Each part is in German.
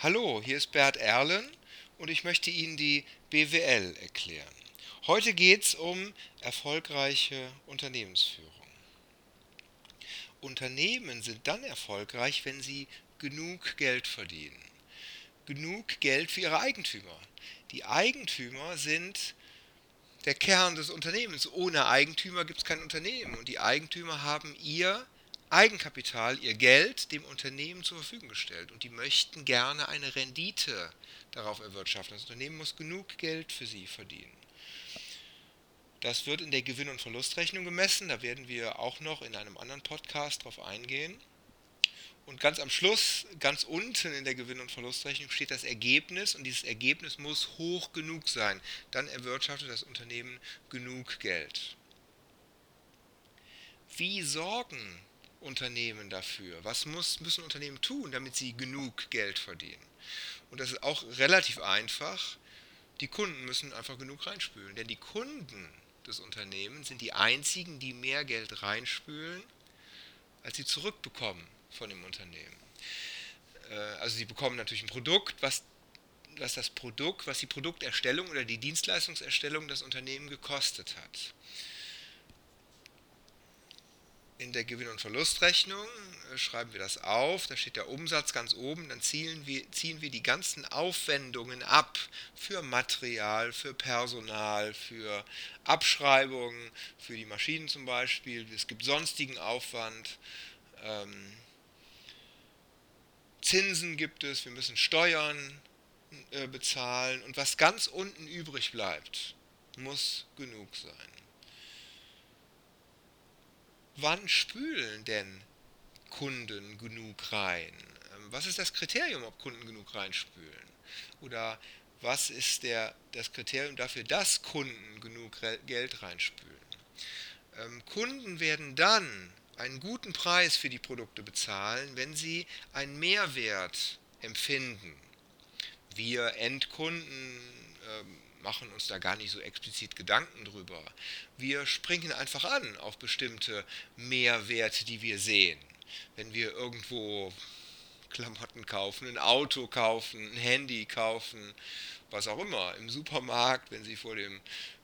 Hallo, hier ist Bert Erlen und ich möchte Ihnen die BWL erklären. Heute geht es um erfolgreiche Unternehmensführung. Unternehmen sind dann erfolgreich, wenn sie genug Geld verdienen. Genug Geld für ihre Eigentümer. Die Eigentümer sind der Kern des Unternehmens. Ohne Eigentümer gibt es kein Unternehmen. Und die Eigentümer haben ihr Eigenkapital, ihr Geld dem Unternehmen zur Verfügung gestellt. Und die möchten gerne eine Rendite darauf erwirtschaften. Das Unternehmen muss genug Geld für sie verdienen. Das wird in der Gewinn- und Verlustrechnung gemessen. Da werden wir auch noch in einem anderen Podcast drauf eingehen. Und ganz am Schluss, ganz unten in der Gewinn- und Verlustrechnung steht das Ergebnis und dieses Ergebnis muss hoch genug sein. Dann erwirtschaftet das Unternehmen genug Geld. Wie sorgen Unternehmen dafür? Was muss, müssen Unternehmen tun, damit sie genug Geld verdienen? Und das ist auch relativ einfach. Die Kunden müssen einfach genug reinspülen, denn die Kunden des Unternehmens sind die einzigen, die mehr Geld reinspülen, als sie zurückbekommen von dem Unternehmen. Äh, also sie bekommen natürlich ein Produkt, was, was das Produkt, was die Produkterstellung oder die Dienstleistungserstellung das Unternehmen gekostet hat. In der Gewinn- und Verlustrechnung äh, schreiben wir das auf, da steht der Umsatz ganz oben, dann ziehen wir, ziehen wir die ganzen Aufwendungen ab für Material, für Personal, für Abschreibungen, für die Maschinen zum Beispiel. Es gibt sonstigen Aufwand. Ähm, Zinsen gibt es, wir müssen Steuern äh, bezahlen und was ganz unten übrig bleibt, muss genug sein. Wann spülen denn Kunden genug rein? Ähm, was ist das Kriterium, ob Kunden genug reinspülen? Oder was ist der, das Kriterium dafür, dass Kunden genug Geld reinspülen? Ähm, Kunden werden dann einen guten Preis für die Produkte bezahlen, wenn sie einen Mehrwert empfinden. Wir Endkunden äh, machen uns da gar nicht so explizit Gedanken drüber. Wir springen einfach an auf bestimmte Mehrwerte, die wir sehen. Wenn wir irgendwo Klamotten kaufen, ein Auto kaufen, ein Handy kaufen, was auch immer, im Supermarkt, wenn Sie vor dem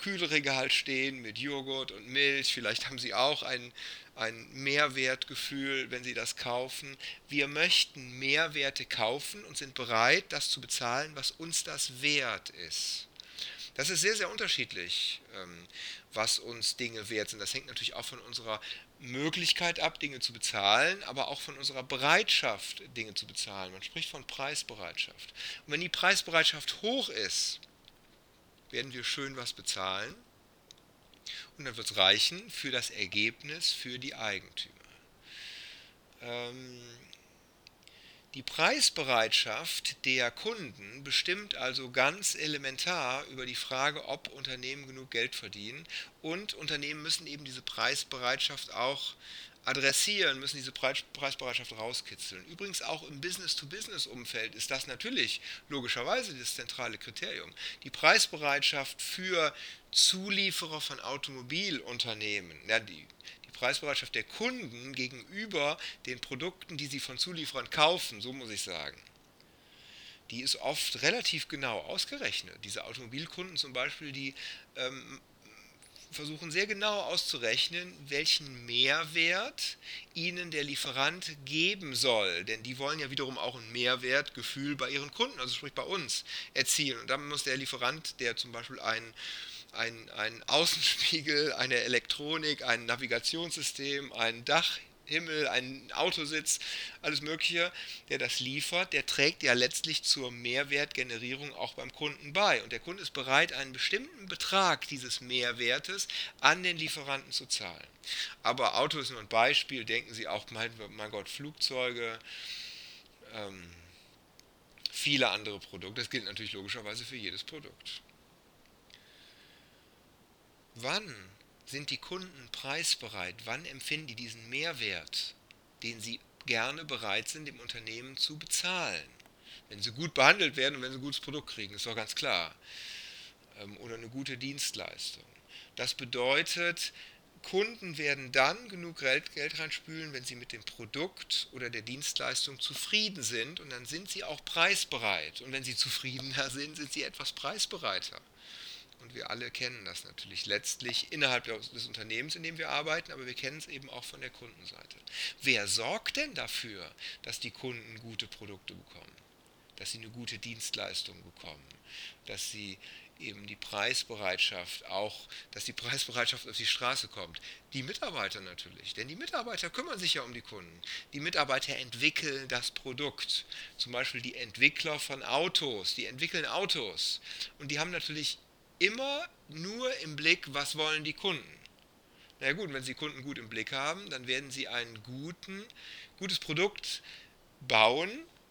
Kühlregal stehen mit Joghurt und Milch, vielleicht haben Sie auch ein, ein Mehrwertgefühl, wenn Sie das kaufen. Wir möchten Mehrwerte kaufen und sind bereit, das zu bezahlen, was uns das wert ist. Das ist sehr, sehr unterschiedlich, ähm, was uns Dinge wert sind. Das hängt natürlich auch von unserer Möglichkeit ab, Dinge zu bezahlen, aber auch von unserer Bereitschaft, Dinge zu bezahlen. Man spricht von Preisbereitschaft. Und wenn die Preisbereitschaft hoch ist, werden wir schön was bezahlen und dann wird es reichen für das Ergebnis für die Eigentümer. Ähm, die Preisbereitschaft der Kunden bestimmt also ganz elementar über die Frage, ob Unternehmen genug Geld verdienen. Und Unternehmen müssen eben diese Preisbereitschaft auch adressieren, müssen diese Preisbereitschaft rauskitzeln. Übrigens auch im Business-to-Business-Umfeld ist das natürlich logischerweise das zentrale Kriterium. Die Preisbereitschaft für Zulieferer von Automobilunternehmen, ja, die, Preisbereitschaft der Kunden gegenüber den Produkten, die sie von Zulieferern kaufen, so muss ich sagen, die ist oft relativ genau ausgerechnet. Diese Automobilkunden zum Beispiel, die ähm, versuchen sehr genau auszurechnen, welchen Mehrwert ihnen der Lieferant geben soll. Denn die wollen ja wiederum auch ein Mehrwertgefühl bei ihren Kunden, also sprich bei uns, erzielen. Und dann muss der Lieferant, der zum Beispiel einen ein, ein Außenspiegel, eine Elektronik, ein Navigationssystem, ein Dach Himmel, ein Autositz, alles Mögliche, der das liefert, der trägt ja letztlich zur Mehrwertgenerierung auch beim Kunden bei. Und der Kunde ist bereit, einen bestimmten Betrag dieses Mehrwertes an den Lieferanten zu zahlen. Aber Auto ist nur ein Beispiel, denken Sie auch, mein, mein Gott, Flugzeuge, ähm, viele andere Produkte. Das gilt natürlich logischerweise für jedes Produkt. Wann sind die Kunden preisbereit? Wann empfinden die diesen Mehrwert, den sie gerne bereit sind, dem Unternehmen zu bezahlen? Wenn sie gut behandelt werden und wenn sie ein gutes Produkt kriegen, ist doch ganz klar. Ähm, oder eine gute Dienstleistung. Das bedeutet, Kunden werden dann genug Geld, Geld reinspülen, wenn sie mit dem Produkt oder der Dienstleistung zufrieden sind und dann sind sie auch preisbereit. Und wenn sie zufriedener sind, sind sie etwas preisbereiter. Und wir alle kennen das natürlich letztlich innerhalb des Unternehmens, in dem wir arbeiten, aber wir kennen es eben auch von der Kundenseite. Wer sorgt denn dafür, dass die Kunden gute Produkte bekommen, dass sie eine gute Dienstleistung bekommen, dass sie eben die Preisbereitschaft auch, dass die Preisbereitschaft auf die Straße kommt. Die Mitarbeiter natürlich, denn die Mitarbeiter kümmern sich ja um die Kunden. Die Mitarbeiter entwickeln das Produkt. Zum Beispiel die Entwickler von Autos, die entwickeln Autos. Und die haben natürlich immer nur im Blick, was wollen die Kunden. Na gut, wenn Sie Kunden gut im Blick haben, dann werden Sie ein guten, gutes Produkt bauen,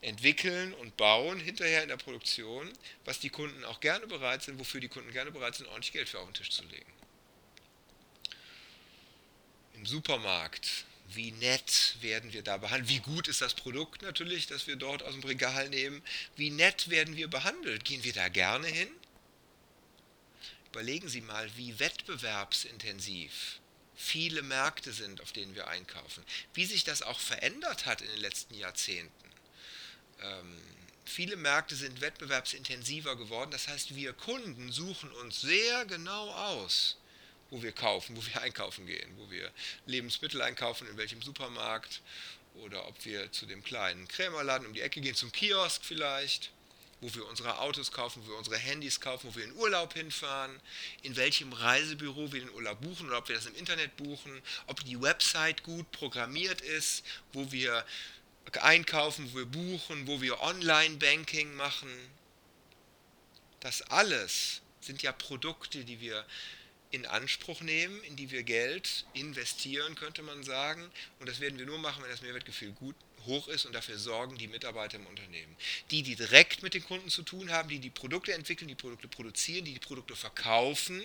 entwickeln und bauen hinterher in der Produktion, was die Kunden auch gerne bereit sind, wofür die Kunden gerne bereit sind, ordentlich Geld für auf den Tisch zu legen. Im Supermarkt, wie nett werden wir da behandelt, wie gut ist das Produkt natürlich, das wir dort aus dem Regal nehmen, wie nett werden wir behandelt, gehen wir da gerne hin? Überlegen Sie mal, wie wettbewerbsintensiv viele Märkte sind, auf denen wir einkaufen, wie sich das auch verändert hat in den letzten Jahrzehnten. Ähm, viele Märkte sind wettbewerbsintensiver geworden. Das heißt, wir Kunden suchen uns sehr genau aus, wo wir kaufen, wo wir einkaufen gehen, wo wir Lebensmittel einkaufen, in welchem Supermarkt oder ob wir zu dem kleinen Krämerladen um die Ecke gehen, zum Kiosk vielleicht, wo wir unsere Autos kaufen, wo wir unsere Handys kaufen, wo wir in Urlaub hinfahren, in welchem Reisebüro wir den Urlaub buchen oder ob wir das im Internet buchen, ob die Website gut programmiert ist, wo wir einkaufen, wo wir buchen, wo wir Online-Banking machen. Das alles sind ja Produkte, die wir in Anspruch nehmen, in die wir Geld investieren, könnte man sagen. Und das werden wir nur machen, wenn das Mehrwertgefühl gut hoch ist und dafür sorgen die Mitarbeiter im Unternehmen. Die, die direkt mit den Kunden zu tun haben, die die Produkte entwickeln, die Produkte produzieren, die die Produkte verkaufen,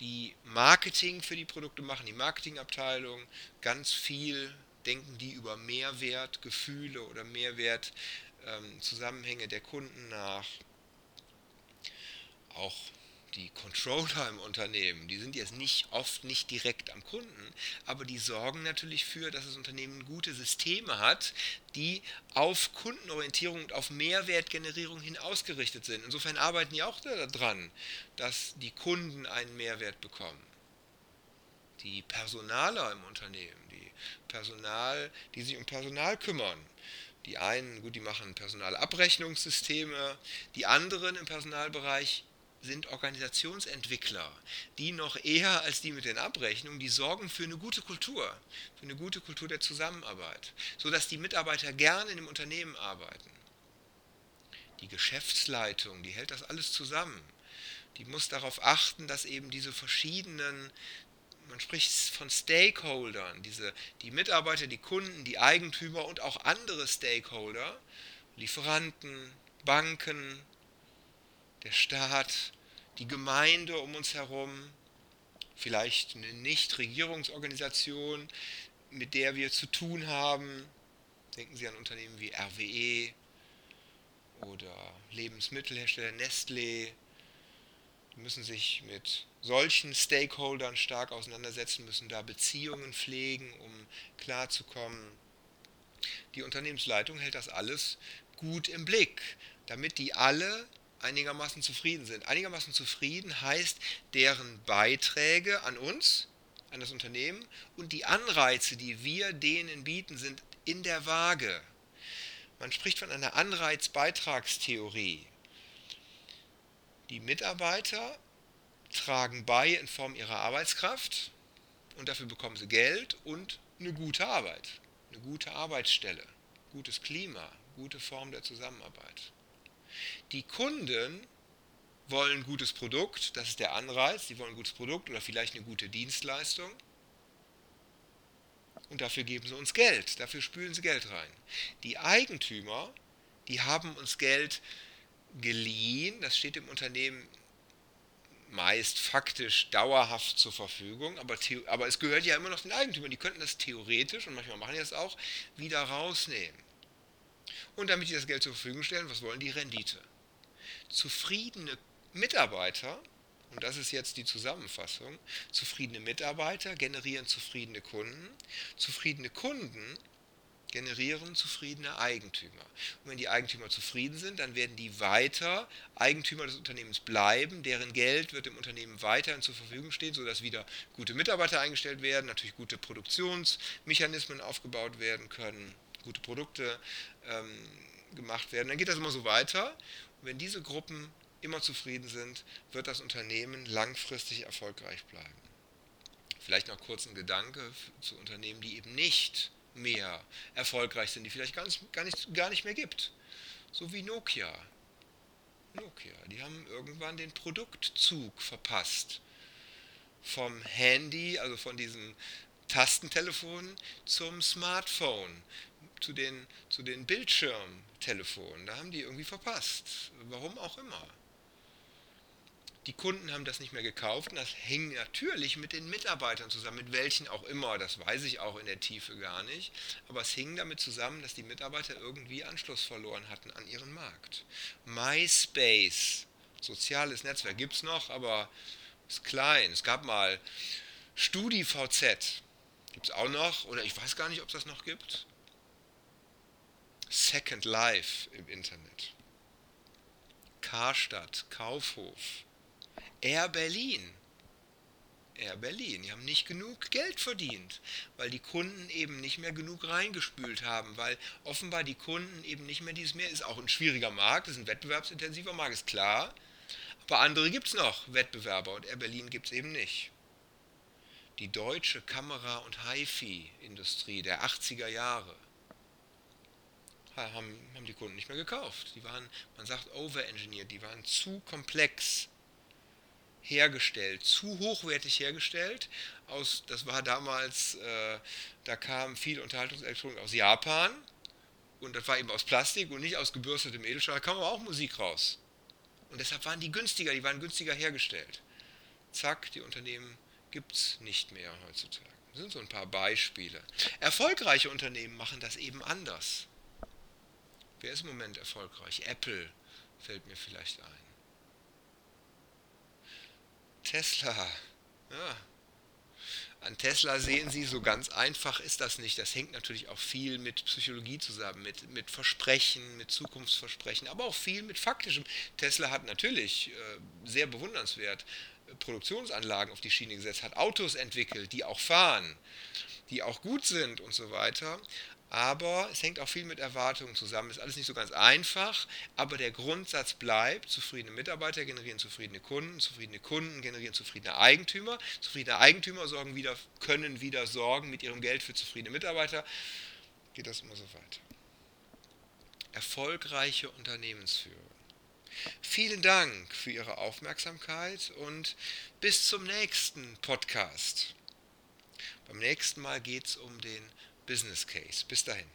die Marketing für die Produkte machen, die Marketingabteilung, ganz viel denken die über Mehrwertgefühle oder Mehrwertzusammenhänge ähm, der Kunden nach. Auch die Controller im Unternehmen, die sind jetzt nicht oft nicht direkt am Kunden, aber die sorgen natürlich für, dass das Unternehmen gute Systeme hat, die auf Kundenorientierung und auf Mehrwertgenerierung hin ausgerichtet sind. Insofern arbeiten die auch daran, dass die Kunden einen Mehrwert bekommen. Die Personaler im Unternehmen, Personal, die sich um Personal kümmern. Die einen, gut, die machen Personalabrechnungssysteme, die anderen im Personalbereich sind Organisationsentwickler, die noch eher als die mit den Abrechnungen, die sorgen für eine gute Kultur, für eine gute Kultur der Zusammenarbeit, sodass die Mitarbeiter gerne in dem Unternehmen arbeiten. Die Geschäftsleitung, die hält das alles zusammen. Die muss darauf achten, dass eben diese verschiedenen man spricht von Stakeholdern, diese, die Mitarbeiter, die Kunden, die Eigentümer und auch andere Stakeholder, Lieferanten, Banken, der Staat, die Gemeinde um uns herum, vielleicht eine Nichtregierungsorganisation, mit der wir zu tun haben. Denken Sie an Unternehmen wie RWE oder Lebensmittelhersteller Nestlé. Die müssen sich mit solchen Stakeholdern stark auseinandersetzen, müssen da Beziehungen pflegen, um klarzukommen. Die Unternehmensleitung hält das alles gut im Blick, damit die alle einigermaßen zufrieden sind. Einigermaßen zufrieden heißt, deren Beiträge an uns, an das Unternehmen und die Anreize, die wir denen bieten, sind in der Waage. Man spricht von einer Anreizbeitragstheorie. Die Mitarbeiter tragen bei in Form ihrer Arbeitskraft und dafür bekommen sie Geld und eine gute Arbeit, eine gute Arbeitsstelle, gutes Klima, gute Form der Zusammenarbeit. Die Kunden wollen ein gutes Produkt, das ist der Anreiz, die wollen ein gutes Produkt oder vielleicht eine gute Dienstleistung. Und dafür geben sie uns Geld, dafür spülen sie Geld rein. Die Eigentümer, die haben uns Geld geliehen, das steht im Unternehmen meist faktisch dauerhaft zur Verfügung, aber, aber es gehört ja immer noch den Eigentümern. Die könnten das theoretisch, und manchmal machen die das auch, wieder rausnehmen. Und damit die das Geld zur Verfügung stellen, was wollen die? Rendite. Zufriedene Mitarbeiter und das ist jetzt die Zusammenfassung, zufriedene Mitarbeiter generieren zufriedene Kunden, zufriedene Kunden generieren zufriedene Eigentümer. Und wenn die Eigentümer zufrieden sind, dann werden die weiter Eigentümer des Unternehmens bleiben, deren Geld wird dem Unternehmen weiterhin zur Verfügung stehen, sodass wieder gute Mitarbeiter eingestellt werden, natürlich gute Produktionsmechanismen aufgebaut werden können, gute Produkte ähm, gemacht werden. Dann geht das immer so weiter. Und wenn diese Gruppen immer zufrieden sind, wird das Unternehmen langfristig erfolgreich bleiben. Vielleicht noch kurz ein Gedanke zu Unternehmen, die eben nicht mehr erfolgreich sind, die vielleicht gar nicht, gar nicht, gar nicht mehr gibt. So wie Nokia. Nokia, die haben irgendwann den Produktzug verpasst. Vom Handy, also von diesem Tastentelefon zum Smartphone, zu den, zu den Bildschirmtelefonen. Da haben die irgendwie verpasst. Warum auch immer. Die Kunden haben das nicht mehr gekauft und das hing natürlich mit den Mitarbeitern zusammen, mit welchen auch immer, das weiß ich auch in der Tiefe gar nicht, aber es hing damit zusammen, dass die Mitarbeiter irgendwie Anschluss verloren hatten an ihren Markt. MySpace, soziales Netzwerk gibt es noch, aber ist klein. Es gab mal StudiVZ, gibt es auch noch, oder ich weiß gar nicht, ob es das noch gibt. Second Life im Internet. Karstadt, Kaufhof, Air Berlin. Air Berlin, die haben nicht genug Geld verdient, weil die Kunden eben nicht mehr genug reingespült haben, weil offenbar die Kunden eben nicht mehr dieses mehr ist auch ein schwieriger Markt, ist ein wettbewerbsintensiver Markt, ist klar. Aber andere gibt es noch, Wettbewerber, und Air Berlin gibt es eben nicht. Die deutsche Kamera- und HiFi-Industrie der 80er Jahre haben, haben die Kunden nicht mehr gekauft. Die waren, man sagt, overengineert, die waren zu komplex hergestellt, zu hochwertig hergestellt. Aus, das war damals, äh, da kam viel Unterhaltungselektronik aus Japan und das war eben aus Plastik und nicht aus gebürstetem Edelstahl, da kam aber auch Musik raus. Und deshalb waren die günstiger, die waren günstiger hergestellt. Zack, die Unternehmen gibt es nicht mehr heutzutage. Das sind so ein paar Beispiele. Erfolgreiche Unternehmen machen das eben anders. Wer ist im Moment erfolgreich? Apple fällt mir vielleicht ein. Tesla. Ja. An Tesla sehen Sie, so ganz einfach ist das nicht. Das hängt natürlich auch viel mit Psychologie zusammen, mit, mit Versprechen, mit Zukunftsversprechen, aber auch viel mit faktischem. Tesla hat natürlich äh, sehr bewundernswert äh, Produktionsanlagen auf die Schiene gesetzt, hat Autos entwickelt, die auch fahren, die auch gut sind und so weiter aber es hängt auch viel mit Erwartungen zusammen. Ist alles nicht so ganz einfach, aber der Grundsatz bleibt: zufriedene Mitarbeiter generieren zufriedene Kunden, zufriedene Kunden generieren zufriedene Eigentümer, zufriedene Eigentümer sorgen wieder, können wieder sorgen mit ihrem Geld für zufriedene Mitarbeiter. Geht das immer so weiter. Erfolgreiche Unternehmensführung. Vielen Dank für Ihre Aufmerksamkeit und bis zum nächsten Podcast. Beim nächsten Mal geht es um den Business Case. Bis dahin.